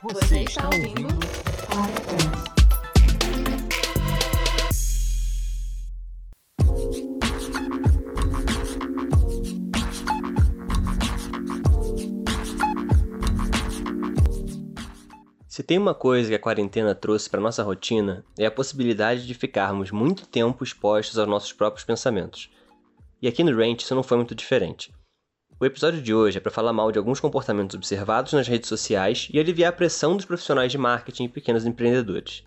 Você está ouvindo? Se tem uma coisa que a quarentena trouxe para nossa rotina, é a possibilidade de ficarmos muito tempo expostos aos nossos próprios pensamentos. E aqui no Rant isso não foi muito diferente. O episódio de hoje é para falar mal de alguns comportamentos observados nas redes sociais e aliviar a pressão dos profissionais de marketing e pequenos empreendedores.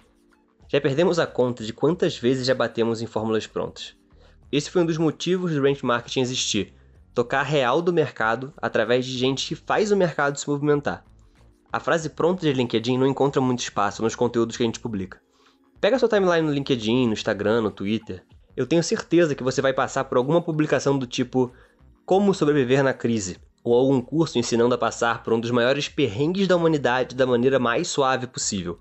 Já perdemos a conta de quantas vezes já batemos em fórmulas prontas. Esse foi um dos motivos do Rant Marketing existir: tocar a real do mercado através de gente que faz o mercado se movimentar. A frase pronta de LinkedIn não encontra muito espaço nos conteúdos que a gente publica. Pega sua timeline no LinkedIn, no Instagram, no Twitter. Eu tenho certeza que você vai passar por alguma publicação do tipo Como sobreviver na crise, ou algum curso ensinando a passar por um dos maiores perrengues da humanidade da maneira mais suave possível.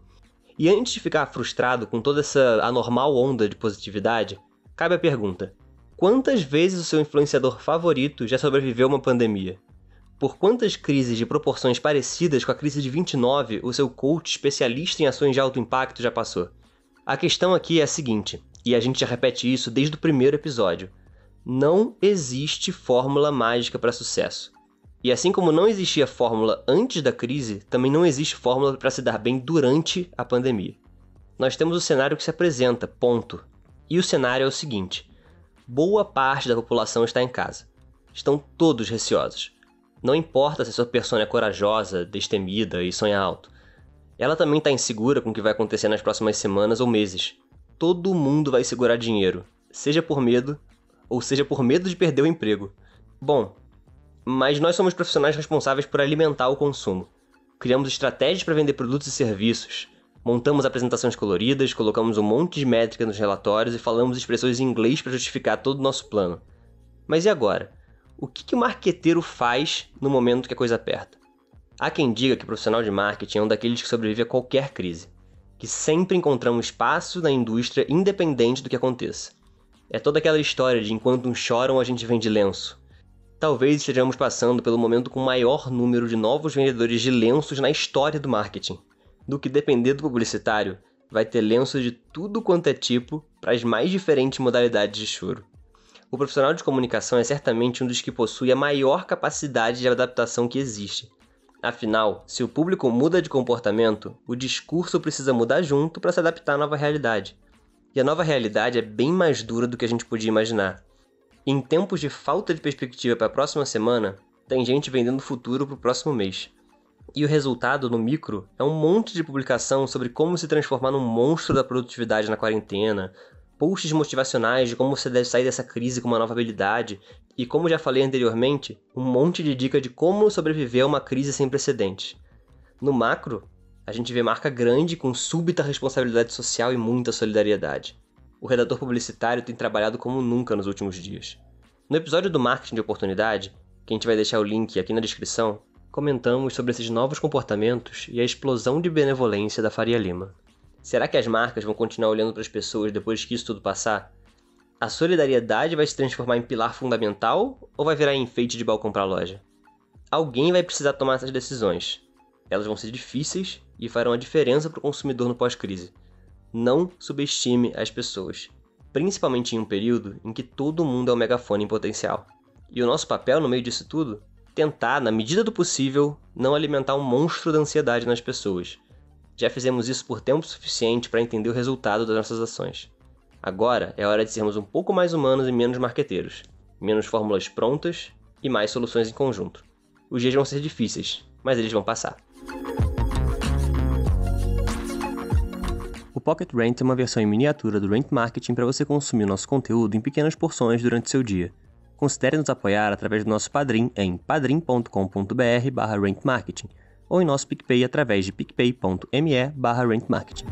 E antes de ficar frustrado com toda essa anormal onda de positividade, cabe a pergunta: quantas vezes o seu influenciador favorito já sobreviveu a uma pandemia? Por quantas crises de proporções parecidas com a crise de 29 o seu coach especialista em ações de alto impacto já passou? A questão aqui é a seguinte, e a gente já repete isso desde o primeiro episódio: não existe fórmula mágica para sucesso. E assim como não existia fórmula antes da crise, também não existe fórmula para se dar bem durante a pandemia. Nós temos o cenário que se apresenta, ponto. E o cenário é o seguinte: boa parte da população está em casa. Estão todos receosos. Não importa se a sua persona é corajosa, destemida e sonha alto. Ela também está insegura com o que vai acontecer nas próximas semanas ou meses. Todo mundo vai segurar dinheiro, seja por medo ou seja por medo de perder o emprego. Bom, mas nós somos profissionais responsáveis por alimentar o consumo. Criamos estratégias para vender produtos e serviços, montamos apresentações coloridas, colocamos um monte de métrica nos relatórios e falamos expressões em inglês para justificar todo o nosso plano. Mas e agora? o que, que o marqueteiro faz no momento que a coisa aperta? Há quem diga que o profissional de marketing é um daqueles que sobrevive a qualquer crise, que sempre encontramos espaço na indústria independente do que aconteça. É toda aquela história de enquanto uns choram a gente vende lenço. Talvez estejamos passando pelo momento com maior número de novos vendedores de lenços na história do marketing. Do que depender do publicitário, vai ter lenços de tudo quanto é tipo para as mais diferentes modalidades de choro. O profissional de comunicação é certamente um dos que possui a maior capacidade de adaptação que existe. Afinal, se o público muda de comportamento, o discurso precisa mudar junto para se adaptar à nova realidade. E a nova realidade é bem mais dura do que a gente podia imaginar. Em tempos de falta de perspectiva para a próxima semana, tem gente vendendo futuro para o próximo mês. E o resultado no micro é um monte de publicação sobre como se transformar num monstro da produtividade na quarentena, posts motivacionais de como você deve sair dessa crise com uma nova habilidade, e como já falei anteriormente, um monte de dica de como sobreviver a uma crise sem precedentes. No macro, a gente vê marca grande com súbita responsabilidade social e muita solidariedade. O redator publicitário tem trabalhado como nunca nos últimos dias. No episódio do Marketing de Oportunidade, que a gente vai deixar o link aqui na descrição, comentamos sobre esses novos comportamentos e a explosão de benevolência da Faria Lima. Será que as marcas vão continuar olhando para as pessoas depois que isso tudo passar? A solidariedade vai se transformar em pilar fundamental ou vai virar enfeite de balcão para loja? Alguém vai precisar tomar essas decisões. Elas vão ser difíceis e farão a diferença para o consumidor no pós-crise. Não subestime as pessoas, principalmente em um período em que todo mundo é um megafone em potencial. E o nosso papel no meio disso tudo? Tentar, na medida do possível, não alimentar um monstro da ansiedade nas pessoas já fizemos isso por tempo suficiente para entender o resultado das nossas ações. Agora é hora de sermos um pouco mais humanos e menos marqueteiros, menos fórmulas prontas e mais soluções em conjunto. Os dias vão ser difíceis, mas eles vão passar. O Pocket Rent é uma versão em miniatura do Rent Marketing para você consumir nosso conteúdo em pequenas porções durante seu dia. Considere nos apoiar através do nosso Padrim em padrim.com.br/rentmarketing ou em nosso PicPay através de picpay.me rentmarketing.